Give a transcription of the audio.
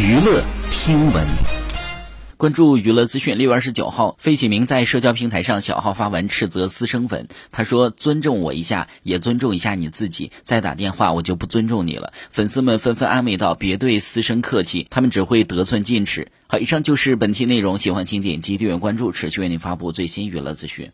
娱乐听闻关注娱乐资讯，六月二十九号，费启鸣在社交平台上小号发文斥责私生粉。他说：「尊重我一下，也尊重一下你自己。」再打电话，我就不尊重你了。粉丝们纷纷安慰道：「别对私生客气，他们只会得寸进尺。」好，以上就是本期内容，喜欢请点击订阅关注，持续为您发布最新娱乐资讯。